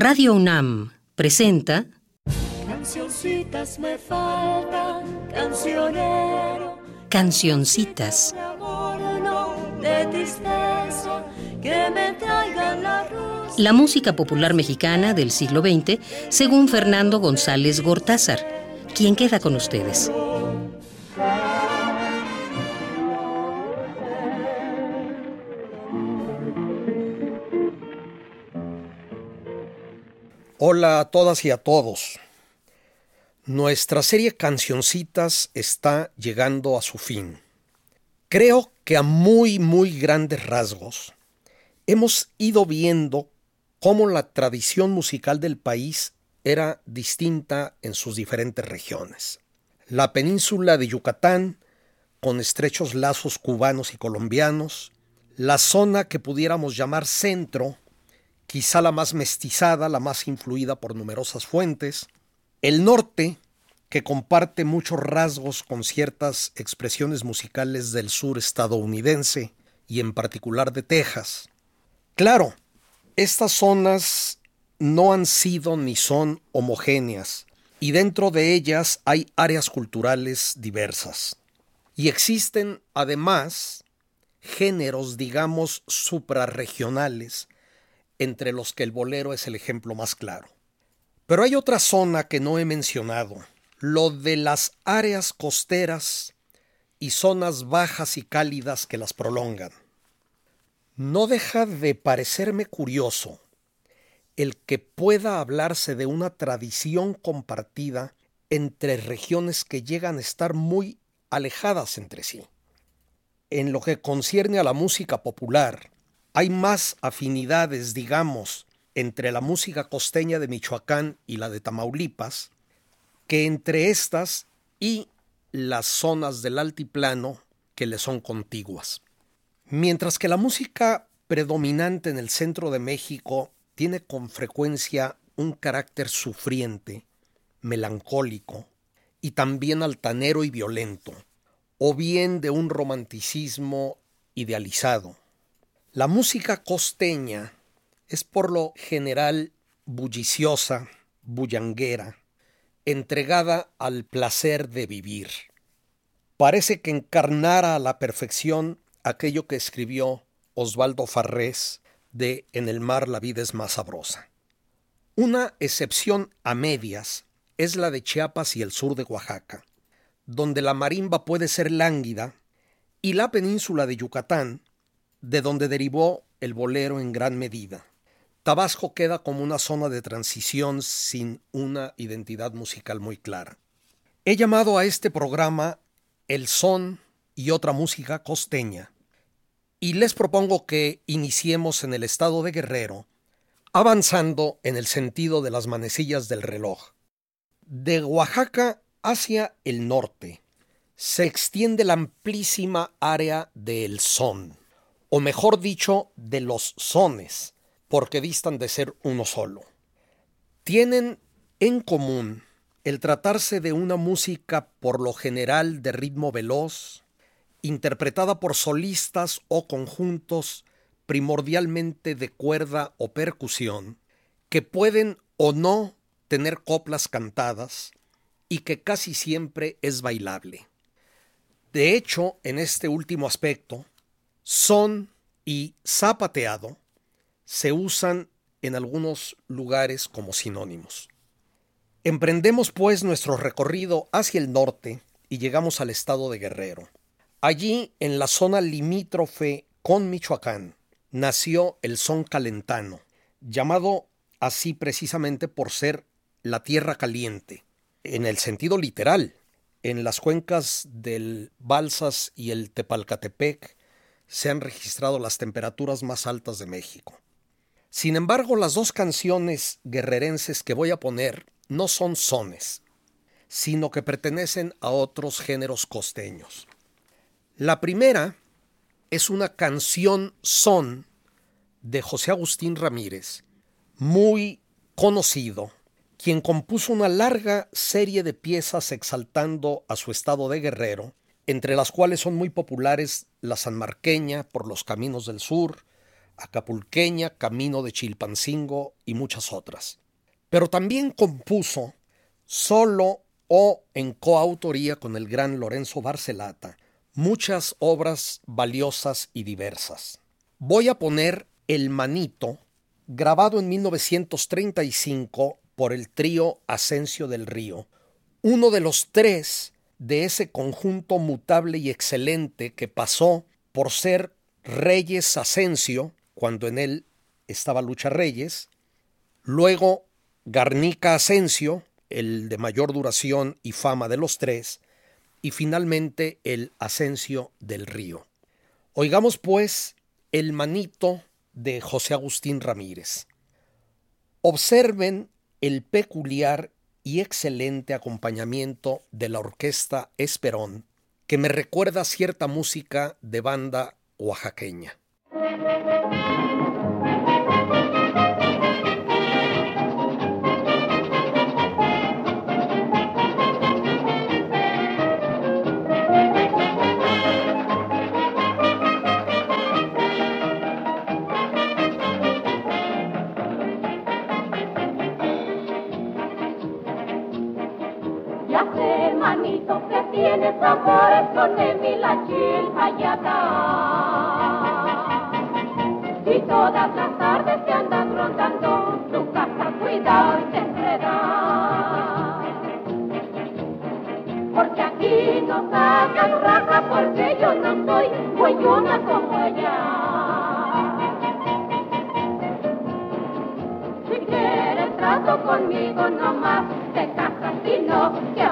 Radio UNAM presenta Cancioncitas me faltan, cancionero. Cancioncitas. De amor, no de tristeza, que me traigan la rosa. La música popular mexicana del siglo XX, según Fernando González Gortázar. ¿Quién queda con ustedes? Hola a todas y a todos. Nuestra serie Cancioncitas está llegando a su fin. Creo que a muy, muy grandes rasgos hemos ido viendo cómo la tradición musical del país era distinta en sus diferentes regiones. La península de Yucatán, con estrechos lazos cubanos y colombianos, la zona que pudiéramos llamar centro, quizá la más mestizada, la más influida por numerosas fuentes, el norte, que comparte muchos rasgos con ciertas expresiones musicales del sur estadounidense y en particular de Texas. Claro, estas zonas no han sido ni son homogéneas y dentro de ellas hay áreas culturales diversas. Y existen además géneros, digamos, suprarregionales, entre los que el bolero es el ejemplo más claro. Pero hay otra zona que no he mencionado, lo de las áreas costeras y zonas bajas y cálidas que las prolongan. No deja de parecerme curioso el que pueda hablarse de una tradición compartida entre regiones que llegan a estar muy alejadas entre sí. En lo que concierne a la música popular, hay más afinidades, digamos, entre la música costeña de Michoacán y la de Tamaulipas, que entre estas y las zonas del altiplano que le son contiguas. Mientras que la música predominante en el centro de México tiene con frecuencia un carácter sufriente, melancólico y también altanero y violento, o bien de un romanticismo idealizado. La música costeña es por lo general bulliciosa, bullanguera, entregada al placer de vivir. Parece que encarnara a la perfección aquello que escribió Osvaldo Farrés de En el mar la vida es más sabrosa. Una excepción a medias es la de Chiapas y el sur de Oaxaca, donde la marimba puede ser lánguida, y la península de Yucatán, de donde derivó el bolero en gran medida. Tabasco queda como una zona de transición sin una identidad musical muy clara. He llamado a este programa El son y otra música costeña, y les propongo que iniciemos en el estado de Guerrero, avanzando en el sentido de las manecillas del reloj. De Oaxaca hacia el norte se extiende la amplísima área del son o mejor dicho, de los sones, porque distan de ser uno solo. Tienen en común el tratarse de una música por lo general de ritmo veloz, interpretada por solistas o conjuntos primordialmente de cuerda o percusión, que pueden o no tener coplas cantadas y que casi siempre es bailable. De hecho, en este último aspecto, son y zapateado se usan en algunos lugares como sinónimos. Emprendemos pues nuestro recorrido hacia el norte y llegamos al estado de Guerrero. Allí, en la zona limítrofe con Michoacán, nació el son calentano, llamado así precisamente por ser la tierra caliente, en el sentido literal. En las cuencas del Balsas y el Tepalcatepec se han registrado las temperaturas más altas de México. Sin embargo, las dos canciones guerrerenses que voy a poner no son sones, sino que pertenecen a otros géneros costeños. La primera es una canción son de José Agustín Ramírez, muy conocido, quien compuso una larga serie de piezas exaltando a su estado de guerrero entre las cuales son muy populares la sanmarqueña por los caminos del sur, Acapulqueña, Camino de Chilpancingo y muchas otras. Pero también compuso solo o en coautoría con el gran Lorenzo Barcelata muchas obras valiosas y diversas. Voy a poner El Manito, grabado en 1935 por el trío Asensio del Río, uno de los tres de ese conjunto mutable y excelente que pasó por ser Reyes Asensio, cuando en él estaba Lucha Reyes, luego Garnica Asensio, el de mayor duración y fama de los tres, y finalmente el Asensio del Río. Oigamos pues el manito de José Agustín Ramírez. Observen el peculiar y excelente acompañamiento de la orquesta Esperón, que me recuerda cierta música de banda oaxaqueña. Tienes amores con Emi la chilpa y todas las tardes te andas rondando tu casa, cuidado y te enredas. Porque aquí no sacan raja porque yo no soy huellona como ella. Si quieres trato conmigo nomás, te casas y no te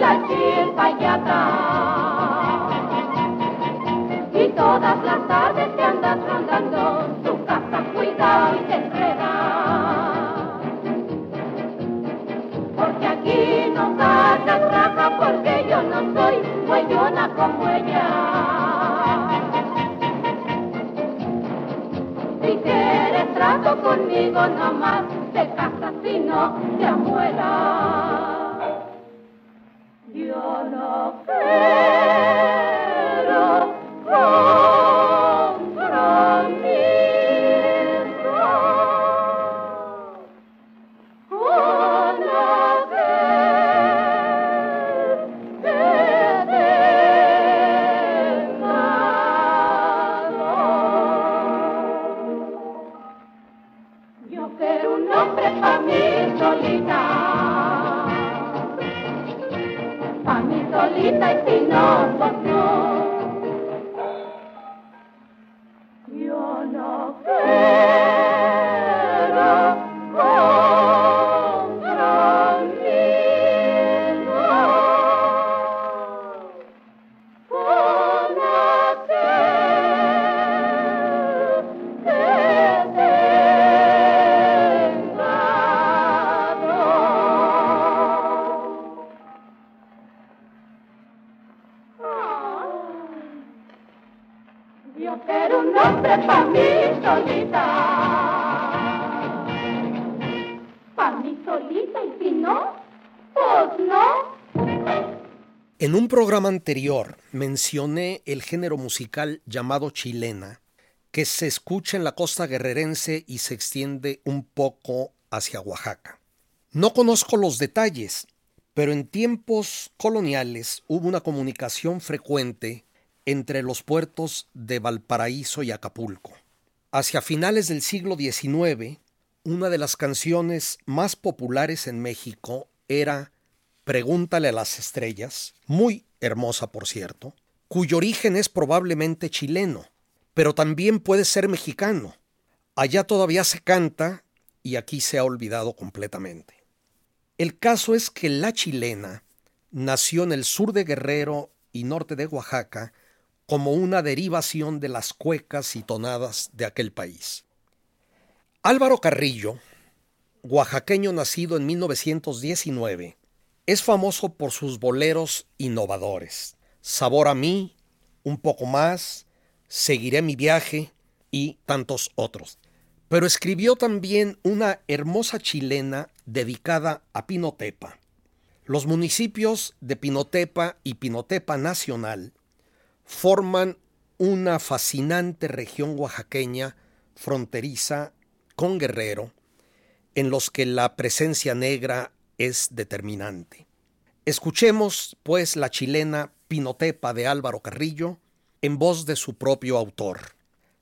la y. Y todas las tardes te andas rondando tu casa, cuidado y te enredas. Porque aquí no sacas raja, porque yo no soy bueyona como ella. Si quieres trato conmigo nomás, te casas si no te amuelas. Yo programa anterior mencioné el género musical llamado chilena, que se escucha en la costa guerrerense y se extiende un poco hacia Oaxaca. No conozco los detalles, pero en tiempos coloniales hubo una comunicación frecuente entre los puertos de Valparaíso y Acapulco. Hacia finales del siglo XIX, una de las canciones más populares en México era Pregúntale a las estrellas, muy hermosa por cierto, cuyo origen es probablemente chileno, pero también puede ser mexicano. Allá todavía se canta y aquí se ha olvidado completamente. El caso es que la chilena nació en el sur de Guerrero y norte de Oaxaca como una derivación de las cuecas y tonadas de aquel país. Álvaro Carrillo, oaxaqueño nacido en 1919, es famoso por sus boleros innovadores. Sabor a mí, un poco más, Seguiré mi viaje y tantos otros. Pero escribió también una hermosa chilena dedicada a Pinotepa. Los municipios de Pinotepa y Pinotepa Nacional forman una fascinante región oaxaqueña fronteriza con Guerrero, en los que la presencia negra es determinante. Escuchemos, pues, la chilena Pinotepa de Álvaro Carrillo, en voz de su propio autor.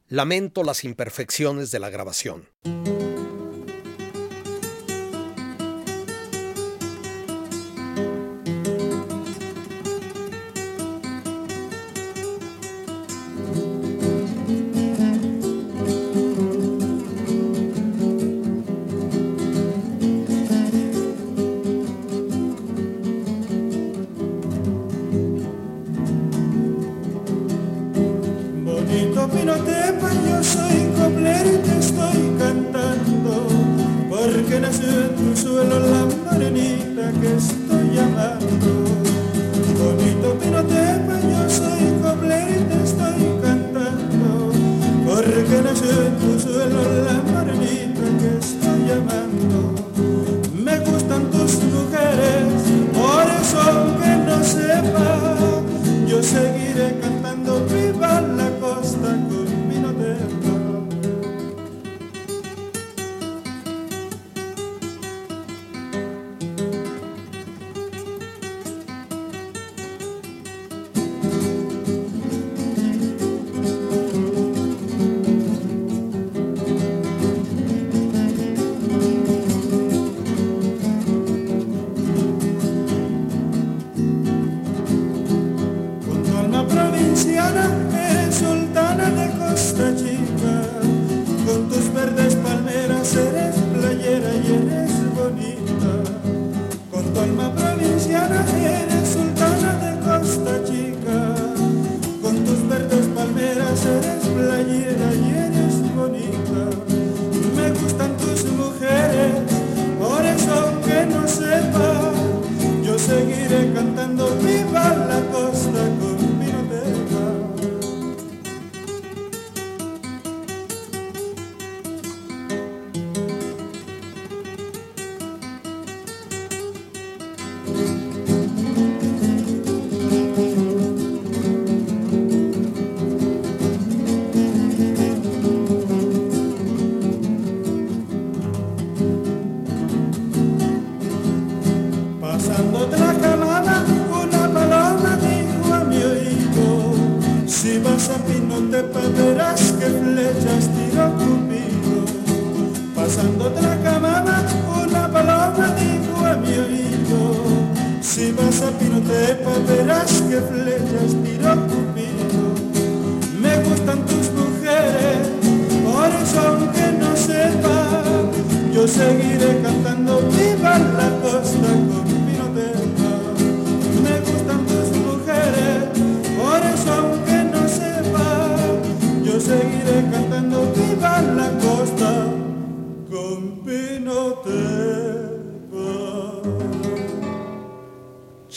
Lamento las imperfecciones de la grabación.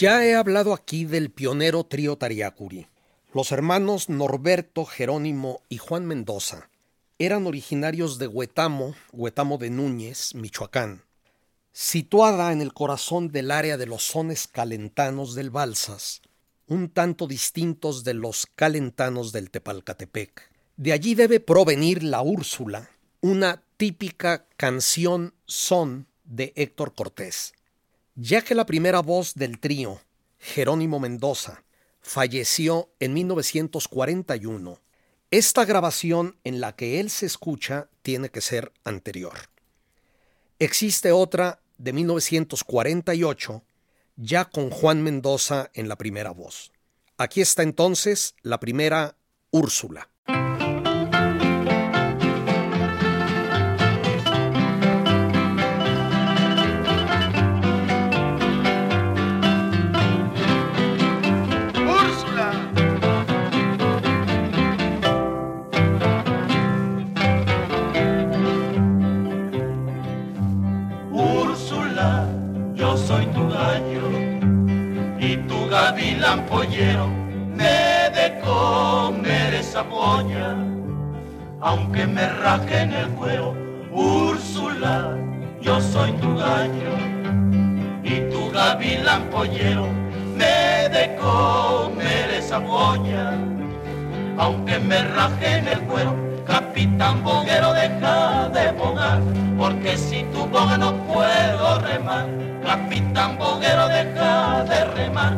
Ya he hablado aquí del pionero trío Tariacuri. Los hermanos Norberto, Jerónimo y Juan Mendoza eran originarios de Huetamo, Huetamo de Núñez, Michoacán, situada en el corazón del área de los sones calentanos del Balsas, un tanto distintos de los calentanos del Tepalcatepec. De allí debe provenir la Úrsula, una típica canción son de Héctor Cortés. Ya que la primera voz del trío, Jerónimo Mendoza, falleció en 1941, esta grabación en la que él se escucha tiene que ser anterior. Existe otra de 1948, ya con Juan Mendoza en la primera voz. Aquí está entonces la primera Úrsula. Me de comer esa polla, aunque me raje en el cuero, Úrsula, yo soy tu gallo. Y tu gavilán pollero me de comer esa polla, aunque me raje en el cuero, capitán boguero deja de bogar, porque si tu boga no puedo remar, capitán boguero deja de remar,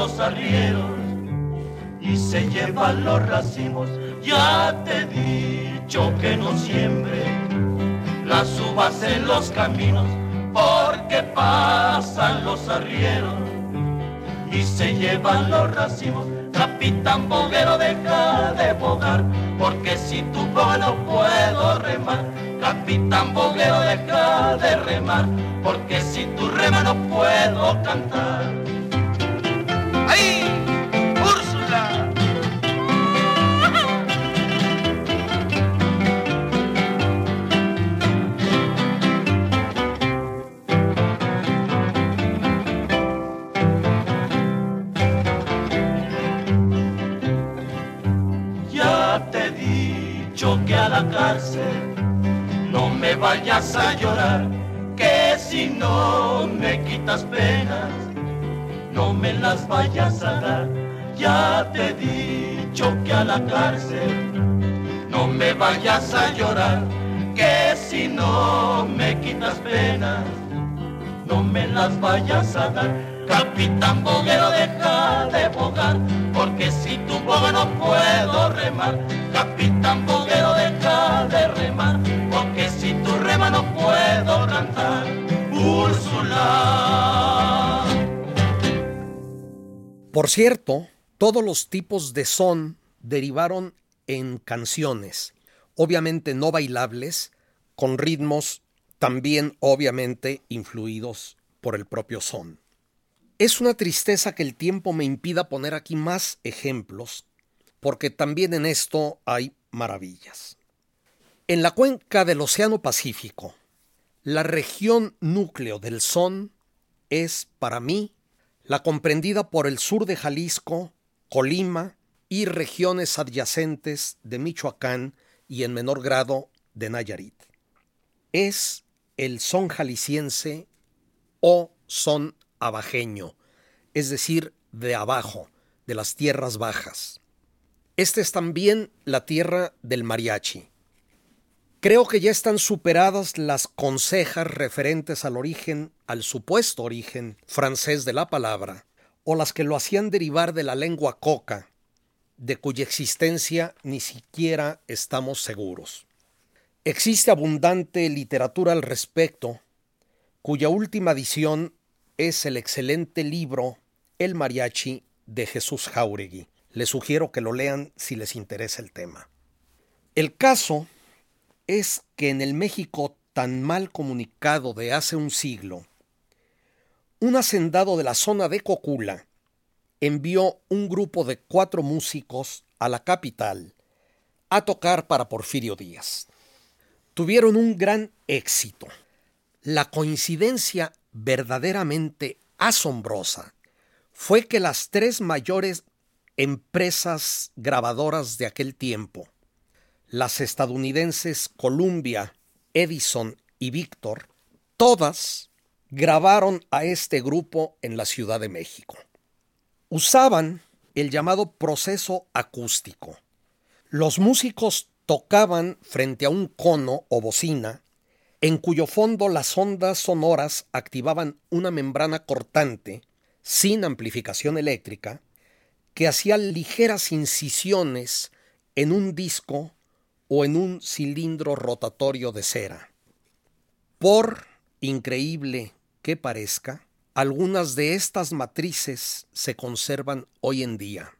los arrieros y se llevan los racimos. Ya te he dicho que no siembre las uvas en los caminos porque pasan los arrieros y se llevan los racimos. Capitán Boguero deja de bogar, porque si tu boga a llorar, que si no me quitas penas, no me las vayas a dar. Ya te he dicho que a la cárcel no me vayas a llorar, que si no me quitas penas, no me las vayas a dar. Capitán Boguero deja de bogar, porque si tu boga no puedo remar. Capitán Boguero deja de remar, no puedo cantar. Úrsula. Por cierto, todos los tipos de son derivaron en canciones, obviamente no bailables, con ritmos también obviamente influidos por el propio son. Es una tristeza que el tiempo me impida poner aquí más ejemplos, porque también en esto hay maravillas. En la cuenca del Océano Pacífico, la región núcleo del son es, para mí, la comprendida por el sur de Jalisco, Colima y regiones adyacentes de Michoacán y en menor grado de Nayarit. Es el son jalisciense o son abajeño, es decir, de abajo, de las tierras bajas. Esta es también la tierra del mariachi. Creo que ya están superadas las consejas referentes al origen, al supuesto origen francés de la palabra, o las que lo hacían derivar de la lengua coca, de cuya existencia ni siquiera estamos seguros. Existe abundante literatura al respecto, cuya última edición es el excelente libro El mariachi de Jesús Jauregui. Les sugiero que lo lean si les interesa el tema. El caso es que en el México tan mal comunicado de hace un siglo, un hacendado de la zona de Cocula envió un grupo de cuatro músicos a la capital a tocar para Porfirio Díaz. Tuvieron un gran éxito. La coincidencia verdaderamente asombrosa fue que las tres mayores empresas grabadoras de aquel tiempo, las estadounidenses Columbia, Edison y Victor, todas grabaron a este grupo en la Ciudad de México. Usaban el llamado proceso acústico. Los músicos tocaban frente a un cono o bocina en cuyo fondo las ondas sonoras activaban una membrana cortante sin amplificación eléctrica que hacía ligeras incisiones en un disco o en un cilindro rotatorio de cera. Por increíble que parezca, algunas de estas matrices se conservan hoy en día.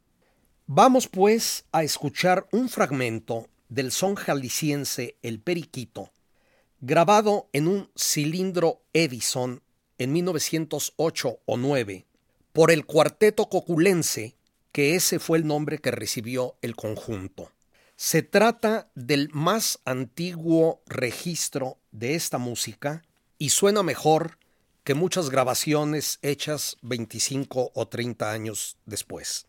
Vamos pues a escuchar un fragmento del son jalisciense El Periquito, grabado en un cilindro Edison en 1908 o 9 por el Cuarteto Coculense, que ese fue el nombre que recibió el conjunto. Se trata del más antiguo registro de esta música y suena mejor que muchas grabaciones hechas 25 o 30 años después.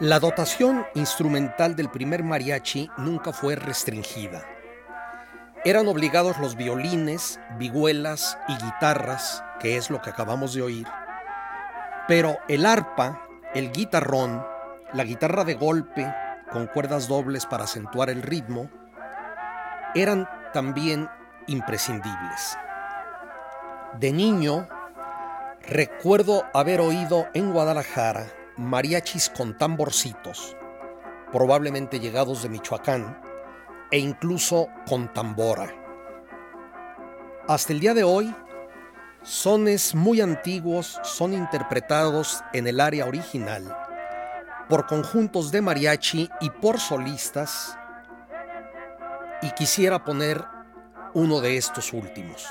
La dotación instrumental del primer mariachi nunca fue restringida. Eran obligados los violines, vihuelas y guitarras, que es lo que acabamos de oír, pero el arpa, el guitarrón, la guitarra de golpe con cuerdas dobles para acentuar el ritmo, eran también imprescindibles. De niño, recuerdo haber oído en Guadalajara mariachis con tamborcitos, probablemente llegados de Michoacán, e incluso con tambora. Hasta el día de hoy, sones muy antiguos son interpretados en el área original por conjuntos de mariachi y por solistas, y quisiera poner uno de estos últimos.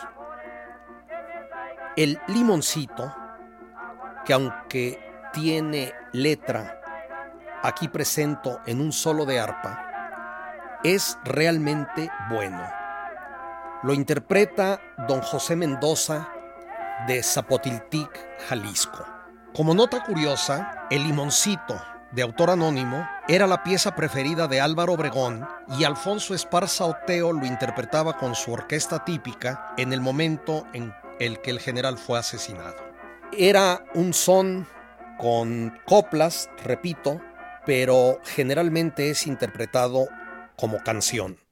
El limoncito, que aunque tiene letra, aquí presento en un solo de arpa, es realmente bueno. Lo interpreta don José Mendoza de Zapotiltic, Jalisco. Como nota curiosa, el limoncito de autor anónimo, era la pieza preferida de Álvaro Obregón y Alfonso Esparza Oteo lo interpretaba con su orquesta típica en el momento en el que el general fue asesinado. Era un son con coplas, repito, pero generalmente es interpretado como canción.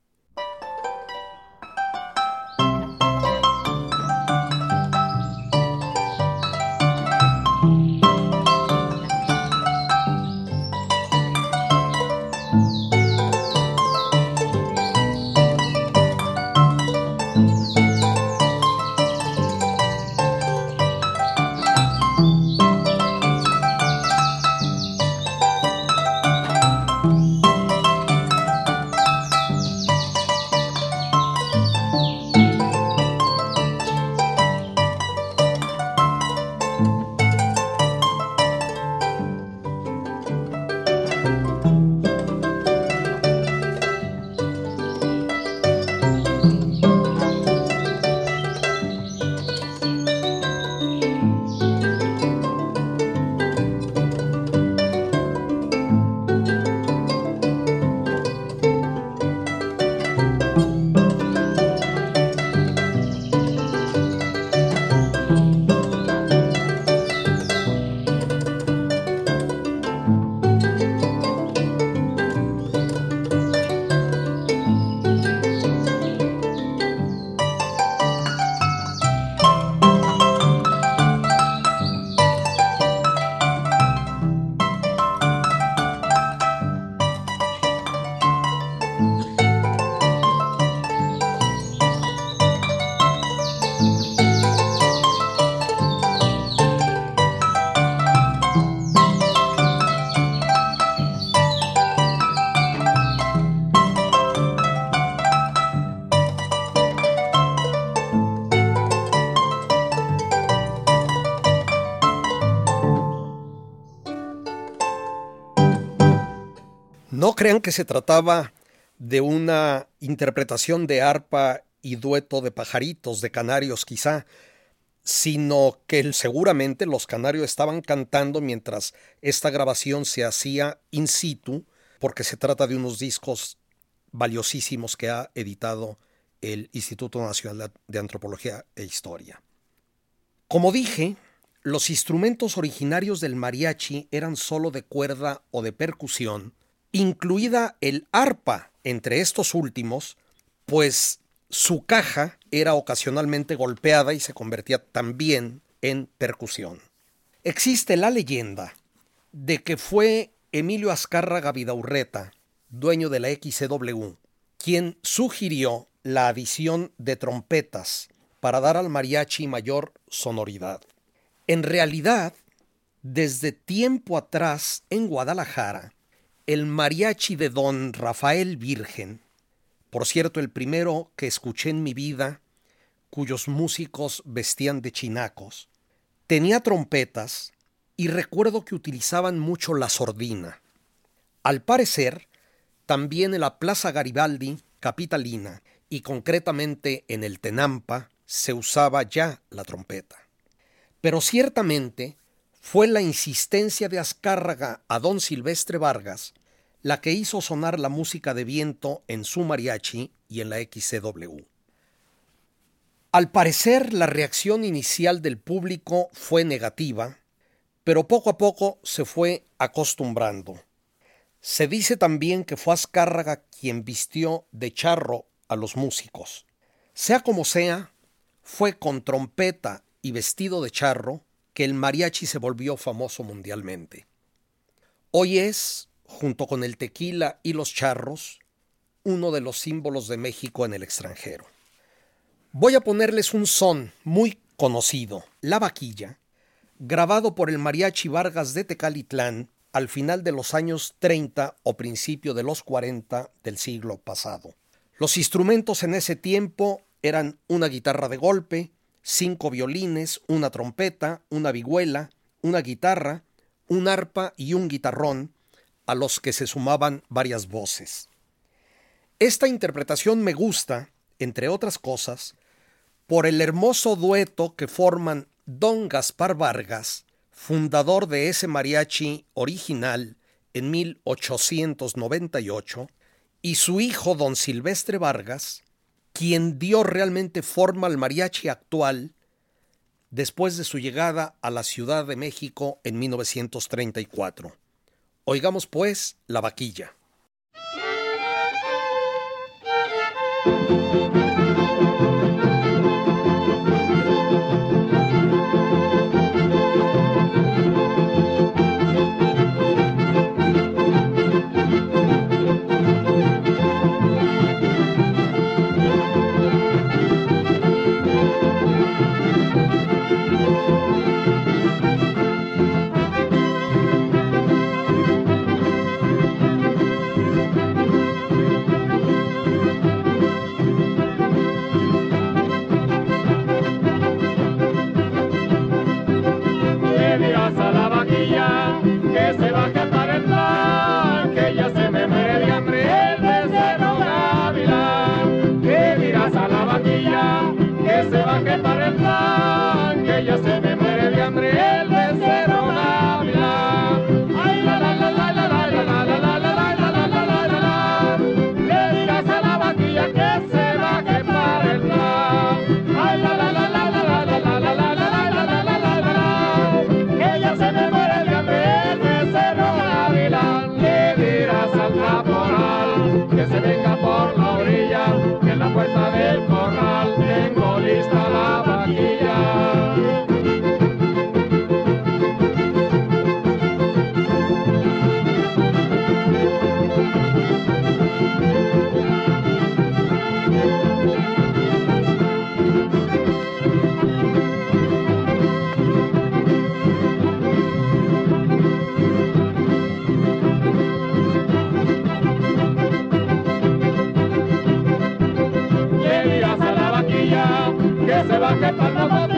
No crean que se trataba de una interpretación de arpa y dueto de pajaritos, de canarios quizá, sino que seguramente los canarios estaban cantando mientras esta grabación se hacía in situ, porque se trata de unos discos valiosísimos que ha editado el Instituto Nacional de Antropología e Historia. Como dije, los instrumentos originarios del mariachi eran solo de cuerda o de percusión, incluida el arpa entre estos últimos, pues su caja era ocasionalmente golpeada y se convertía también en percusión. Existe la leyenda de que fue Emilio Azcárraga Vidaurreta, dueño de la XCW, quien sugirió la adición de trompetas para dar al mariachi mayor sonoridad. En realidad, desde tiempo atrás en Guadalajara, el mariachi de don Rafael Virgen por cierto, el primero que escuché en mi vida, cuyos músicos vestían de chinacos, tenía trompetas y recuerdo que utilizaban mucho la sordina. Al parecer, también en la Plaza Garibaldi, capitalina, y concretamente en el Tenampa, se usaba ya la trompeta. Pero ciertamente fue la insistencia de Azcárraga a don Silvestre Vargas la que hizo sonar la música de viento en su mariachi y en la XCW. Al parecer, la reacción inicial del público fue negativa, pero poco a poco se fue acostumbrando. Se dice también que fue Azcárraga quien vistió de charro a los músicos. Sea como sea, fue con trompeta y vestido de charro que el mariachi se volvió famoso mundialmente. Hoy es junto con el tequila y los charros, uno de los símbolos de México en el extranjero. Voy a ponerles un son muy conocido, La Vaquilla, grabado por el Mariachi Vargas de Tecalitlán al final de los años 30 o principio de los 40 del siglo pasado. Los instrumentos en ese tiempo eran una guitarra de golpe, cinco violines, una trompeta, una vihuela, una guitarra, un arpa y un guitarrón, a los que se sumaban varias voces. Esta interpretación me gusta, entre otras cosas, por el hermoso dueto que forman don Gaspar Vargas, fundador de ese mariachi original en 1898, y su hijo don Silvestre Vargas, quien dio realmente forma al mariachi actual después de su llegada a la Ciudad de México en 1934. Oigamos pues la vaquilla. Música que palma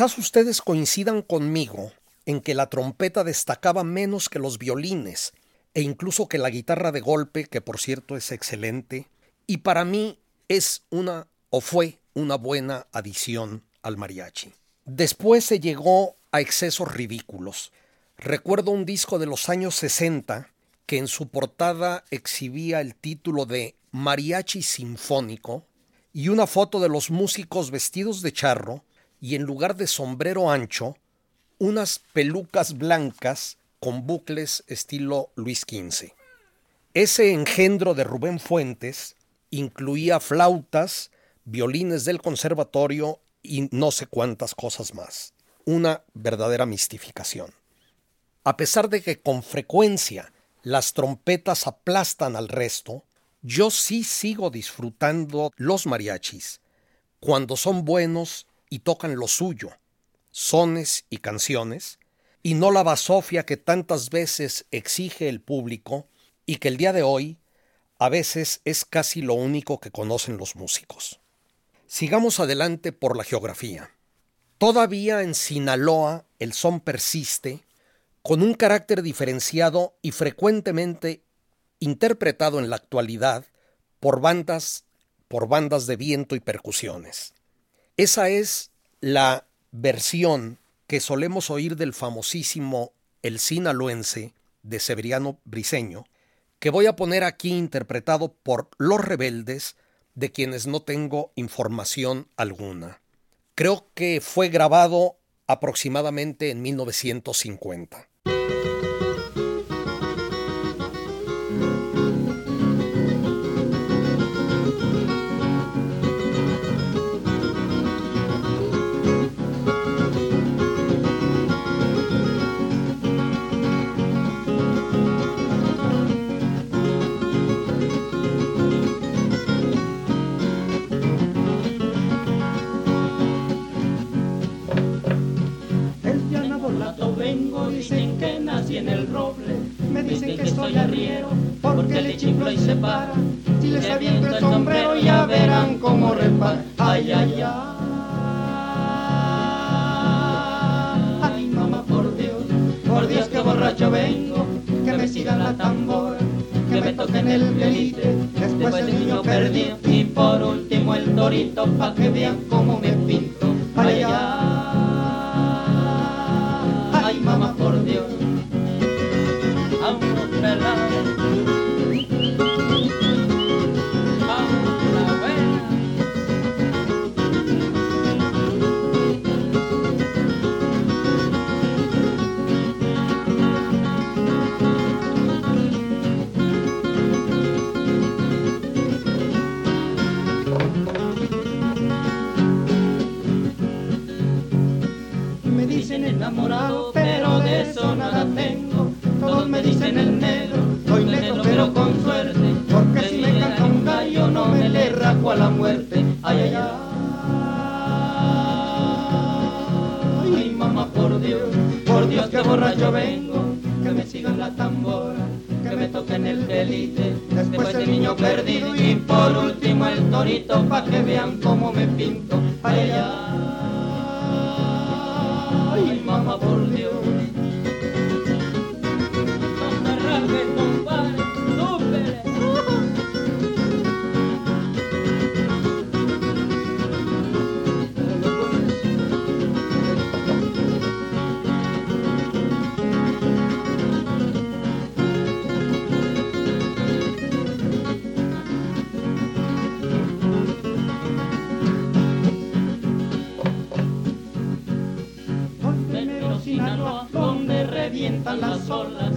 Quizás ustedes coincidan conmigo en que la trompeta destacaba menos que los violines e incluso que la guitarra de golpe, que por cierto es excelente, y para mí es una o fue una buena adición al mariachi. Después se llegó a excesos ridículos. Recuerdo un disco de los años 60 que en su portada exhibía el título de Mariachi Sinfónico y una foto de los músicos vestidos de charro y en lugar de sombrero ancho, unas pelucas blancas con bucles estilo Luis XV. Ese engendro de Rubén Fuentes incluía flautas, violines del conservatorio y no sé cuántas cosas más. Una verdadera mistificación. A pesar de que con frecuencia las trompetas aplastan al resto, yo sí sigo disfrutando los mariachis cuando son buenos y tocan lo suyo, sones y canciones, y no la basofia que tantas veces exige el público y que el día de hoy a veces es casi lo único que conocen los músicos. Sigamos adelante por la geografía. Todavía en Sinaloa el son persiste con un carácter diferenciado y frecuentemente interpretado en la actualidad por bandas por bandas de viento y percusiones. Esa es la versión que solemos oír del famosísimo El Sinaloense de Severiano Briseño, que voy a poner aquí interpretado por Los Rebeldes, de quienes no tengo información alguna. Creo que fue grabado aproximadamente en 1950. Dicen que soy arriero, porque le chiflo y se para. Si les aviento el sombrero ya verán cómo repara. Ay, ay, ay. Ay, mamá, por Dios, por Dios que borracho vengo, que me sigan la tambora, que me toquen el pelite, después el niño perdido y por último el torito pa' que vean cómo me pinto. Ay, ay, enamorado, pero de eso nada tengo. Todos me dicen el negro, soy negro pero con suerte. Porque si me canta un gallo no me le rajo a la muerte. Ay, ay, ay. Ay, mamá, por Dios, por Dios que borracho vengo. Que me sigan la tambora, que me toquen el delite. Después el niño perdido y por último el torito pa' que vean cómo me pinto. Ay, ay, ay. Ay, mamá, revientan las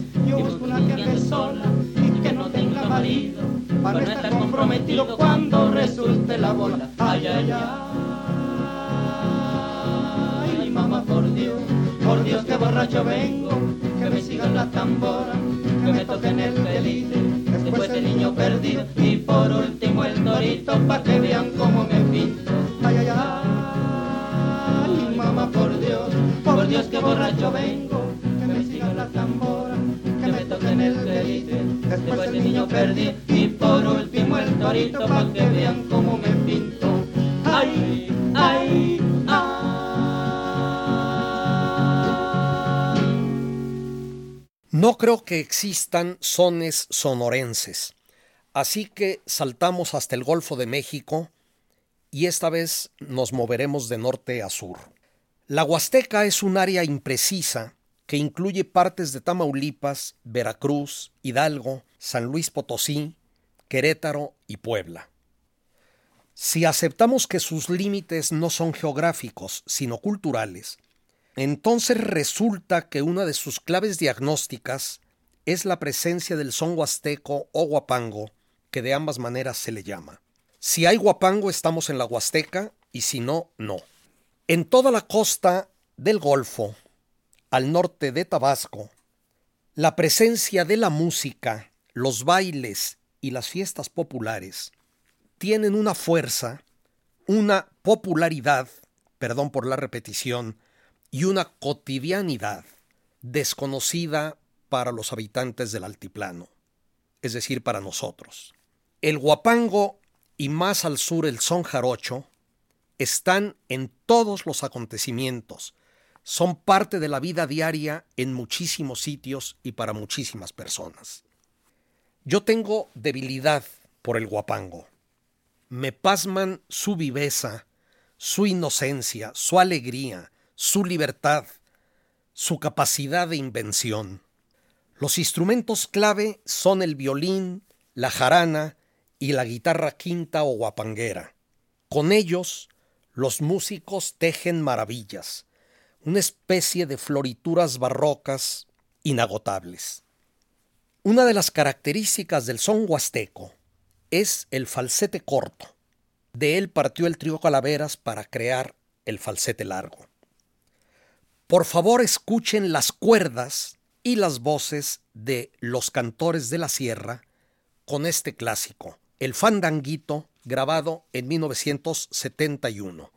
Que existan sones sonorenses, así que saltamos hasta el Golfo de México y esta vez nos moveremos de norte a sur. La Huasteca es un área imprecisa que incluye partes de Tamaulipas, Veracruz, Hidalgo, San Luis Potosí, Querétaro y Puebla. Si aceptamos que sus límites no son geográficos, sino culturales, entonces resulta que una de sus claves diagnósticas es la presencia del son huasteco o guapango, que de ambas maneras se le llama. Si hay guapango estamos en la Huasteca y si no, no. En toda la costa del Golfo, al norte de Tabasco, la presencia de la música, los bailes y las fiestas populares tienen una fuerza, una popularidad, perdón por la repetición, y una cotidianidad desconocida para los habitantes del altiplano, es decir, para nosotros. El guapango y más al sur el son jarocho están en todos los acontecimientos, son parte de la vida diaria en muchísimos sitios y para muchísimas personas. Yo tengo debilidad por el guapango. Me pasman su viveza, su inocencia, su alegría, su libertad, su capacidad de invención. Los instrumentos clave son el violín, la jarana y la guitarra quinta o guapanguera. Con ellos, los músicos tejen maravillas, una especie de florituras barrocas inagotables. Una de las características del son huasteco es el falsete corto. De él partió el trío Calaveras para crear el falsete largo. Por favor escuchen las cuerdas y las voces de los cantores de la sierra con este clásico, El Fandanguito, grabado en 1971.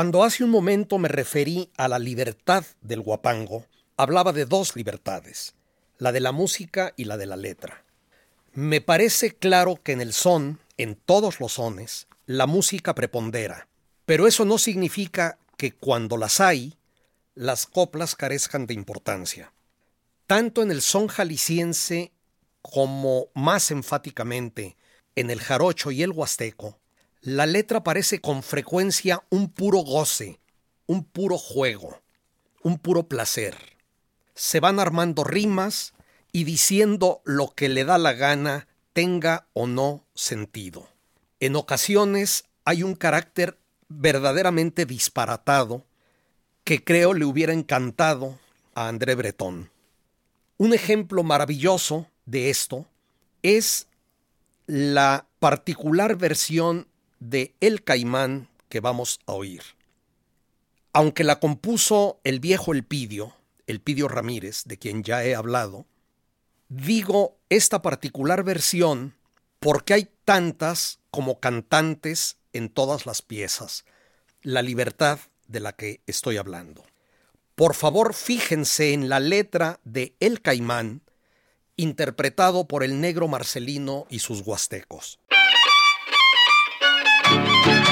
Cuando hace un momento me referí a la libertad del guapango, hablaba de dos libertades, la de la música y la de la letra. Me parece claro que en el son, en todos los sones, la música prepondera, pero eso no significa que cuando las hay, las coplas carezcan de importancia. Tanto en el son jalisciense como más enfáticamente en el jarocho y el huasteco, la letra parece con frecuencia un puro goce, un puro juego, un puro placer. Se van armando rimas y diciendo lo que le da la gana, tenga o no sentido. En ocasiones hay un carácter verdaderamente disparatado que creo le hubiera encantado a André Breton. Un ejemplo maravilloso de esto es la particular versión de El Caimán que vamos a oír. Aunque la compuso el viejo Elpidio, Elpidio Ramírez, de quien ya he hablado, digo esta particular versión porque hay tantas como cantantes en todas las piezas, la libertad de la que estoy hablando. Por favor, fíjense en la letra de El Caimán, interpretado por el negro Marcelino y sus huastecos. Este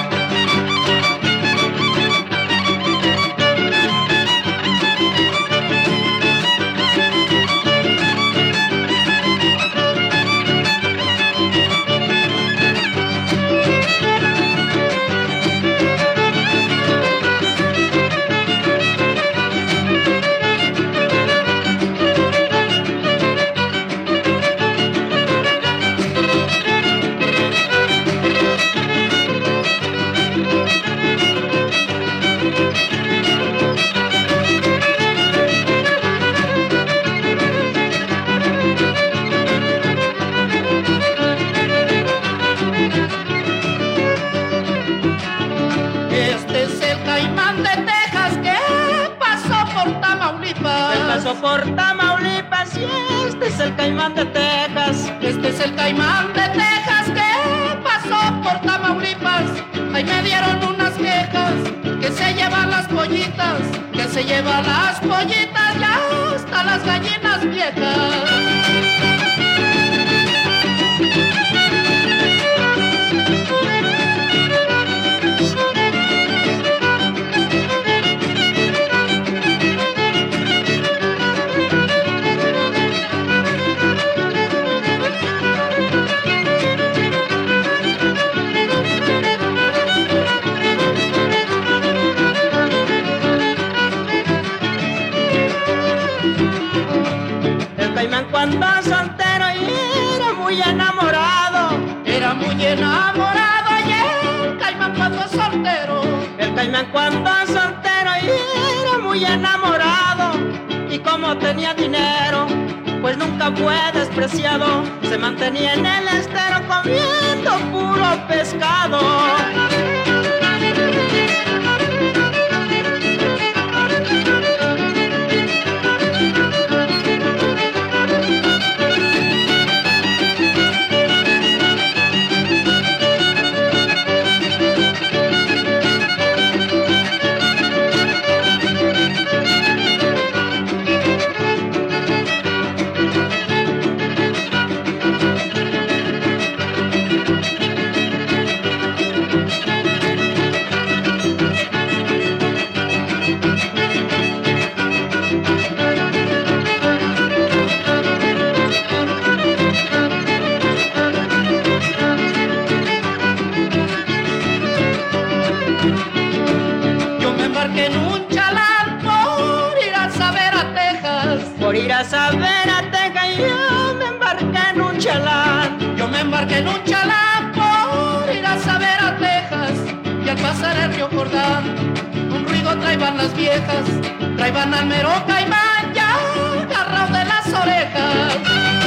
por Tamaulipas y este es el caimán de Texas. Este es el caimán de Texas que pasó por Tamaulipas. Ahí me dieron unas quejas que se llevan las pollitas, que se llevan las pollitas ya hasta las gallinas viejas. Enamorado y el caimán cuando soltero. El caimán cuando soltero y era muy enamorado. Y como tenía dinero, pues nunca fue despreciado. Se mantenía en el estero comiendo puro pescado. En un chalán por ir a saber a Texas. Por ir a saber a Texas yo me embarqué en un chalán. Yo me embarqué en un chalán por ir a saber a Texas. Y al pasar el río Jordán, un ruido traían las viejas. Traían al mero caimán ya agarrado de las orejas.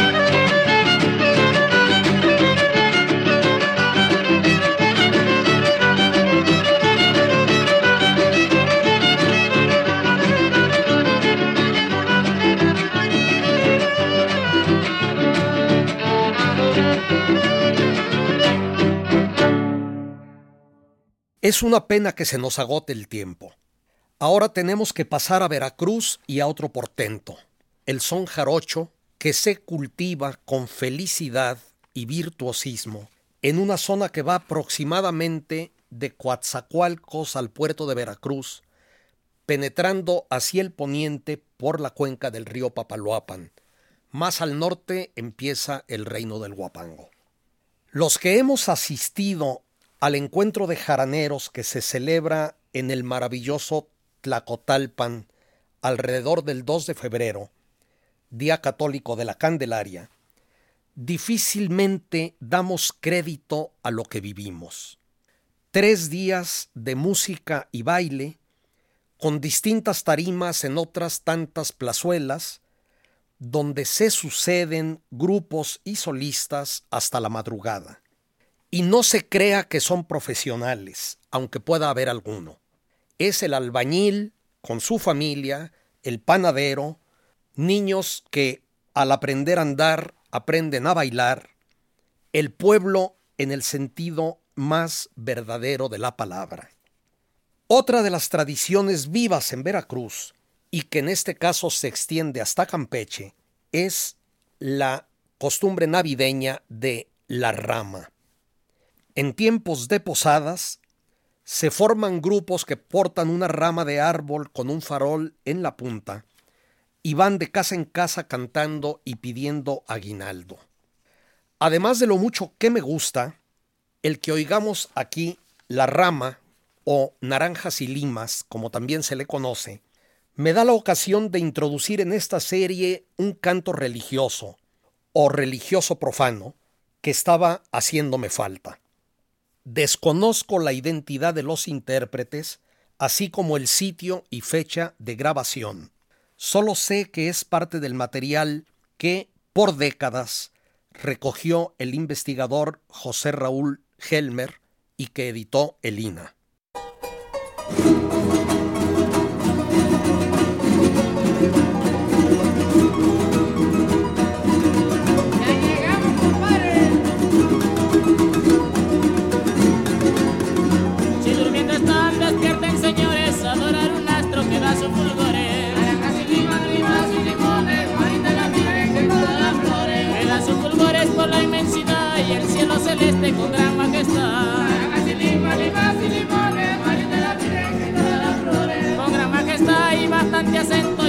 Es una pena que se nos agote el tiempo. Ahora tenemos que pasar a Veracruz y a otro portento, el son jarocho, que se cultiva con felicidad y virtuosismo en una zona que va aproximadamente de Coatzacoalcos al puerto de Veracruz, penetrando hacia el poniente por la cuenca del río Papaloapan. Más al norte empieza el reino del Huapango. Los que hemos asistido al encuentro de jaraneros que se celebra en el maravilloso Tlacotalpan alrededor del 2 de febrero, Día Católico de la Candelaria, difícilmente damos crédito a lo que vivimos. Tres días de música y baile, con distintas tarimas en otras tantas plazuelas, donde se suceden grupos y solistas hasta la madrugada. Y no se crea que son profesionales, aunque pueda haber alguno. Es el albañil con su familia, el panadero, niños que al aprender a andar aprenden a bailar, el pueblo en el sentido más verdadero de la palabra. Otra de las tradiciones vivas en Veracruz, y que en este caso se extiende hasta Campeche, es la costumbre navideña de la rama. En tiempos de posadas, se forman grupos que portan una rama de árbol con un farol en la punta y van de casa en casa cantando y pidiendo aguinaldo. Además de lo mucho que me gusta, el que oigamos aquí la rama o naranjas y limas, como también se le conoce, me da la ocasión de introducir en esta serie un canto religioso o religioso profano que estaba haciéndome falta. Desconozco la identidad de los intérpretes, así como el sitio y fecha de grabación. Solo sé que es parte del material que, por décadas, recogió el investigador José Raúl Helmer y que editó el INA. Con gran majestad. Con gran majestad y bastante acento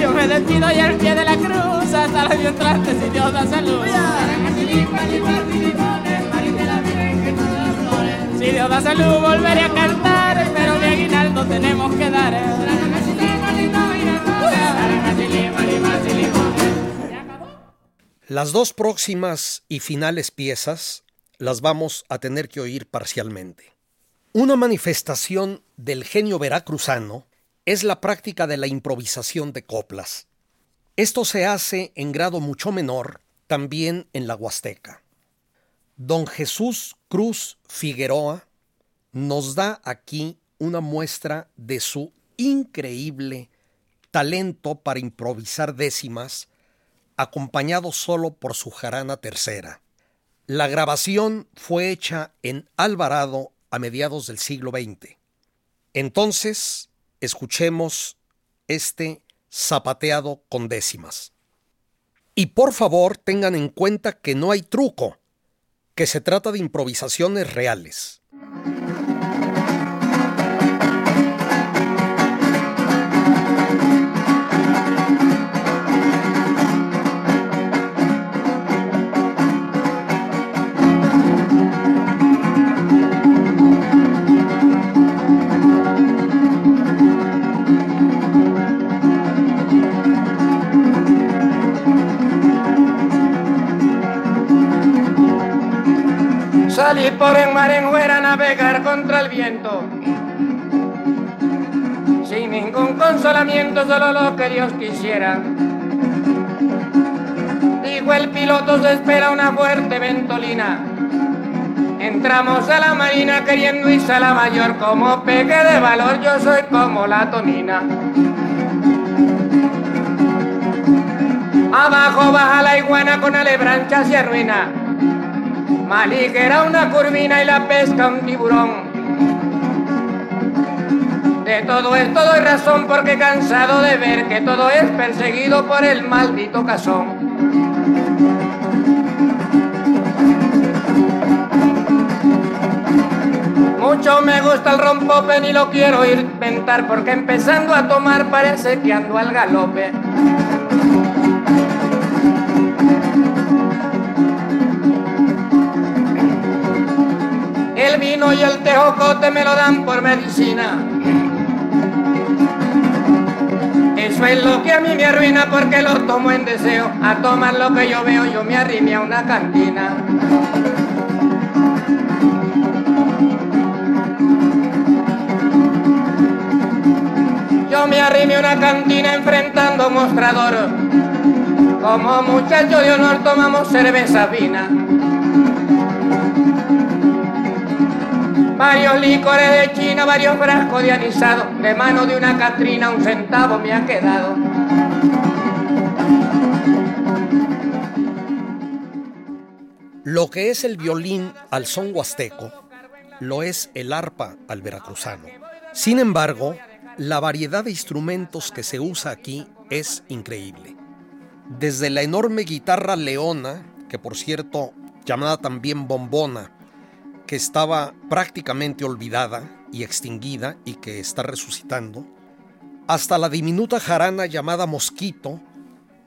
yo me despido y al pie de la cruz hasta Dios trastes si Dios da salud. Si Dios da salud volveré a cantar, pero de aguinaldo tenemos que dar. Las dos próximas y finales piezas las vamos a tener que oír parcialmente. Una manifestación del genio veracruzano es la práctica de la improvisación de coplas. Esto se hace en grado mucho menor también en la Huasteca. Don Jesús Cruz Figueroa nos da aquí una muestra de su increíble talento para improvisar décimas, acompañado solo por su jarana tercera. La grabación fue hecha en Alvarado a mediados del siglo XX. Entonces, escuchemos este zapateado con décimas. Y por favor tengan en cuenta que no hay truco, que se trata de improvisaciones reales. Por en mar en fuera navegar contra el viento. Sin ningún consolamiento, solo lo que Dios quisiera. Dijo el piloto, se espera una fuerte ventolina. Entramos a la marina queriendo irse a la mayor. Como pegue de valor, yo soy como la tonina. Abajo baja la iguana con alebrancha y arruina. Más ligera una curvina y la pesca un tiburón. De todo esto doy razón porque cansado de ver que todo es perseguido por el maldito cazón. Mucho me gusta el rompope y lo quiero ir inventar porque empezando a tomar parece que ando al galope. El vino y el tejocote me lo dan por medicina. Eso es lo que a mí me arruina porque lo tomo en deseo. A tomar lo que yo veo, yo me arrimé a una cantina. Yo me arrimé a una cantina enfrentando mostrador. Como muchachos de honor tomamos cerveza fina. Varios licores de China, varios frascos de anisado. De mano de una Catrina un centavo me ha quedado. Lo que es el violín al son huasteco, lo es el arpa al veracruzano. Sin embargo, la variedad de instrumentos que se usa aquí es increíble. Desde la enorme guitarra leona, que por cierto, llamada también bombona, que estaba prácticamente olvidada y extinguida y que está resucitando, hasta la diminuta jarana llamada mosquito,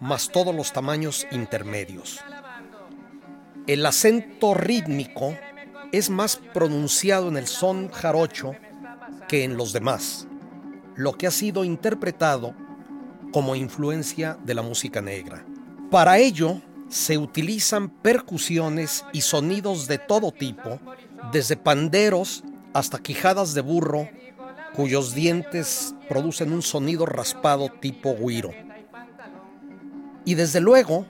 más todos los tamaños intermedios. El acento rítmico es más pronunciado en el son jarocho que en los demás, lo que ha sido interpretado como influencia de la música negra. Para ello, se utilizan percusiones y sonidos de todo tipo, desde panderos hasta quijadas de burro, cuyos dientes producen un sonido raspado tipo guiro. Y desde luego,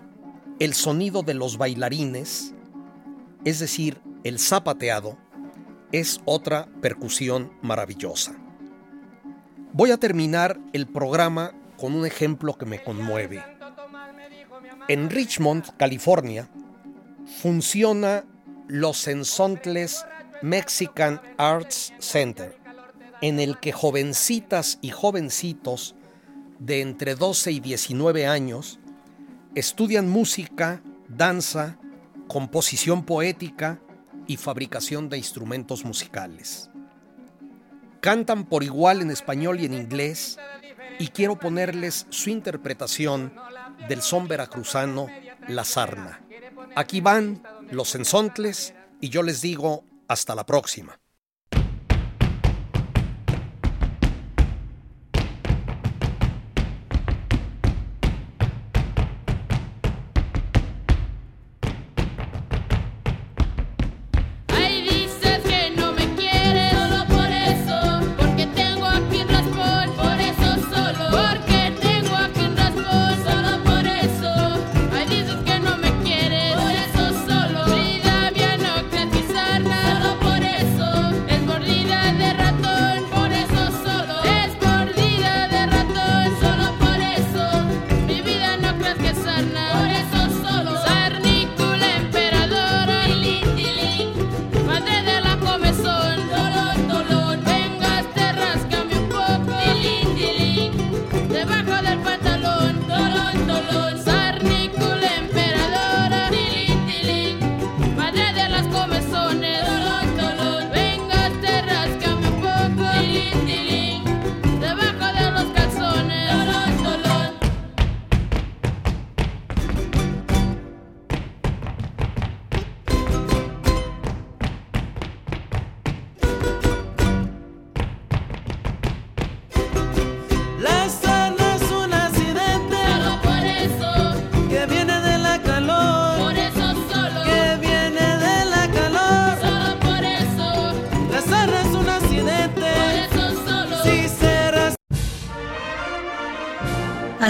el sonido de los bailarines, es decir, el zapateado, es otra percusión maravillosa. Voy a terminar el programa con un ejemplo que me conmueve. En Richmond, California, funciona los Ensontles Mexican Arts Center, en el que jovencitas y jovencitos de entre 12 y 19 años estudian música, danza, composición poética y fabricación de instrumentos musicales. Cantan por igual en español y en inglés y quiero ponerles su interpretación del son veracruzano La Sarna. Aquí van los ensontles y yo les digo hasta la próxima.